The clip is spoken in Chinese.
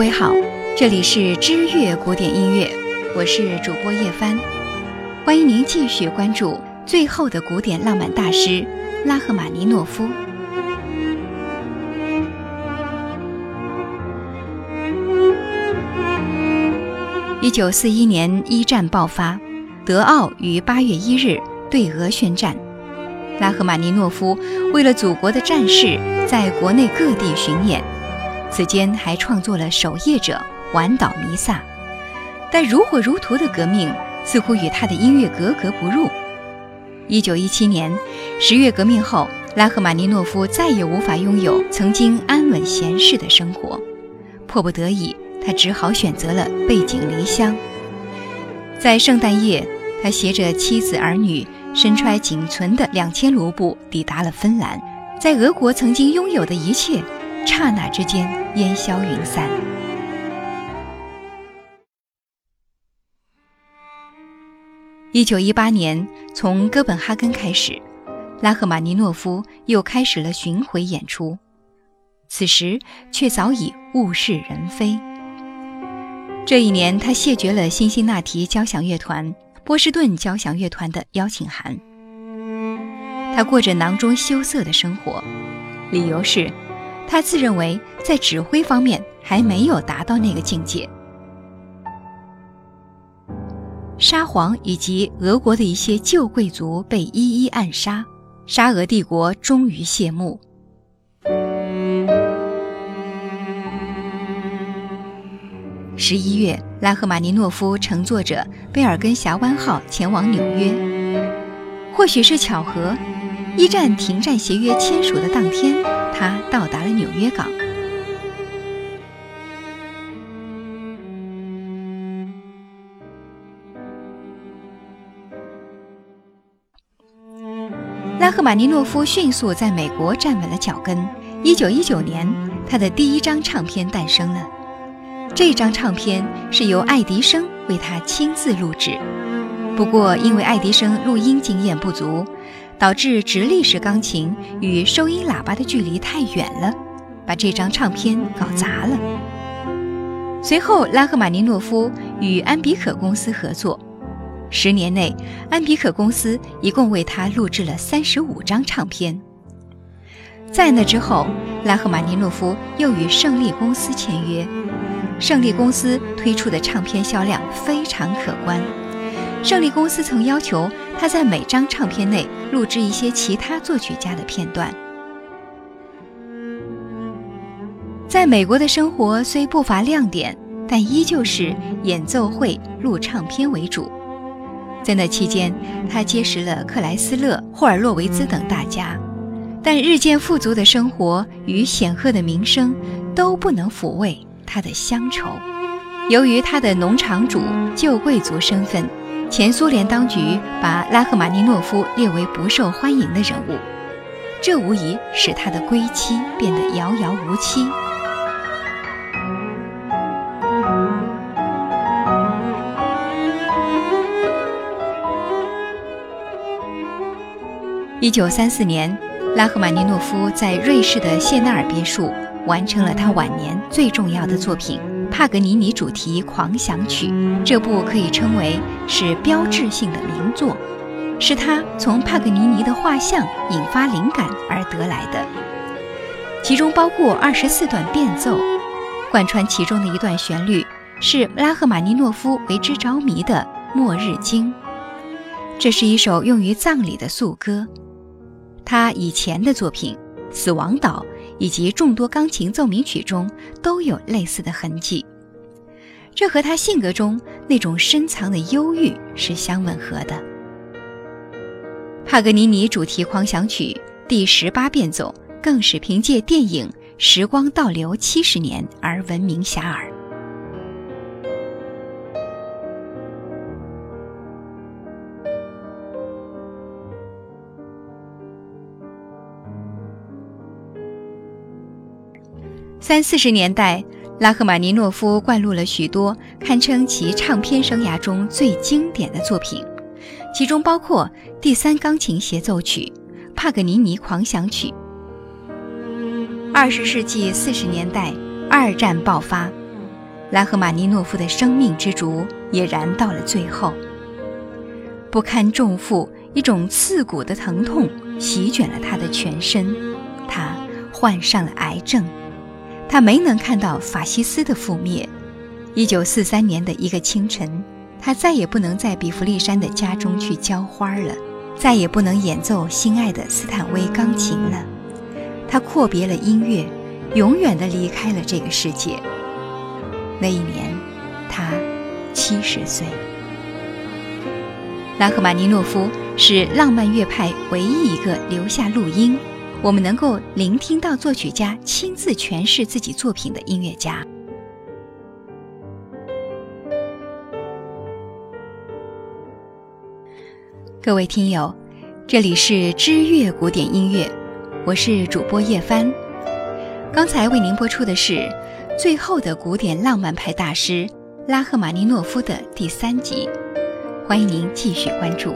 各位好，这里是知乐古典音乐，我是主播叶帆，欢迎您继续关注最后的古典浪漫大师拉赫玛尼诺夫。一九四一年一战爆发，德奥于八月一日对俄宣战。拉赫玛尼诺夫为了祖国的战事，在国内各地巡演，此间还创作了《守夜者》《晚岛弥撒》。但如火如荼的革命似乎与他的音乐格格不入。一九一七年十月革命后，拉赫玛尼诺夫再也无法拥有曾经安稳闲适的生活，迫不得已。他只好选择了背井离乡。在圣诞夜，他携着妻子儿女，身揣仅存的两千卢布，抵达了芬兰。在俄国曾经拥有的一切，刹那之间烟消云散。一九一八年，从哥本哈根开始，拉赫玛尼诺夫又开始了巡回演出。此时却早已物是人非。这一年，他谢绝了辛辛那提交响乐团、波士顿交响乐团的邀请函。他过着囊中羞涩的生活，理由是，他自认为在指挥方面还没有达到那个境界。沙皇以及俄国的一些旧贵族被一一暗杀，沙俄帝国终于谢幕。十一月，拉赫玛尼诺夫乘坐着贝尔根峡湾号前往纽约。或许是巧合，一战停战协约签署的当天，他到达了纽约港。拉赫玛尼诺夫迅速在美国站稳了脚跟。一九一九年，他的第一张唱片诞生了。这张唱片是由爱迪生为他亲自录制，不过因为爱迪生录音经验不足，导致直立式钢琴与收音喇叭的距离太远了，把这张唱片搞砸了。随后，拉赫玛尼诺夫与安比可公司合作，十年内，安比可公司一共为他录制了三十五张唱片。在那之后，拉赫玛尼诺夫又与胜利公司签约。胜利公司推出的唱片销量非常可观。胜利公司曾要求他在每张唱片内录制一些其他作曲家的片段。在美国的生活虽不乏亮点，但依旧是演奏会、录唱片为主。在那期间，他结识了克莱斯勒、霍尔洛维兹等大家，但日渐富足的生活与显赫的名声都不能抚慰。他的乡愁，由于他的农场主旧贵族身份，前苏联当局把拉赫玛尼诺夫列为不受欢迎的人物，这无疑使他的归期变得遥遥无期。一九三四年，拉赫玛尼诺夫在瑞士的谢纳尔别墅。完成了他晚年最重要的作品《帕格尼尼主题狂想曲》，这部可以称为是标志性的名作，是他从帕格尼尼的画像引发灵感而得来的。其中包括二十四段变奏，贯穿其中的一段旋律是拉赫玛尼诺夫为之着迷的《末日经》，这是一首用于葬礼的颂歌。他以前的作品《死亡岛》。以及众多钢琴奏鸣曲中都有类似的痕迹，这和他性格中那种深藏的忧郁是相吻合的。帕格尼尼主题狂想曲第十八变奏更是凭借电影《时光倒流七十年》而闻名遐迩。三四十年代，拉赫玛尼诺夫灌录了许多堪称其唱片生涯中最经典的作品，其中包括第三钢琴协奏曲《帕格尼尼狂想曲》。二十世纪四十年代，二战爆发，拉赫玛尼诺夫的生命之烛也燃到了最后。不堪重负，一种刺骨的疼痛席卷了他的全身，他患上了癌症，他没能看到法西斯的覆灭。一九四三年的一个清晨，他再也不能在比弗利山的家中去浇花了，再也不能演奏心爱的斯坦威钢琴了。他阔别了音乐，永远的离开了这个世界。那一年，他七十岁。拉赫玛尼诺夫是浪漫乐派唯一一个留下录音，我们能够聆听到作曲家亲自诠释自己作品的音乐家。各位听友，这里是知乐古典音乐，我是主播叶帆。刚才为您播出的是最后的古典浪漫派大师拉赫玛尼诺夫的第三集。欢迎您继续关注。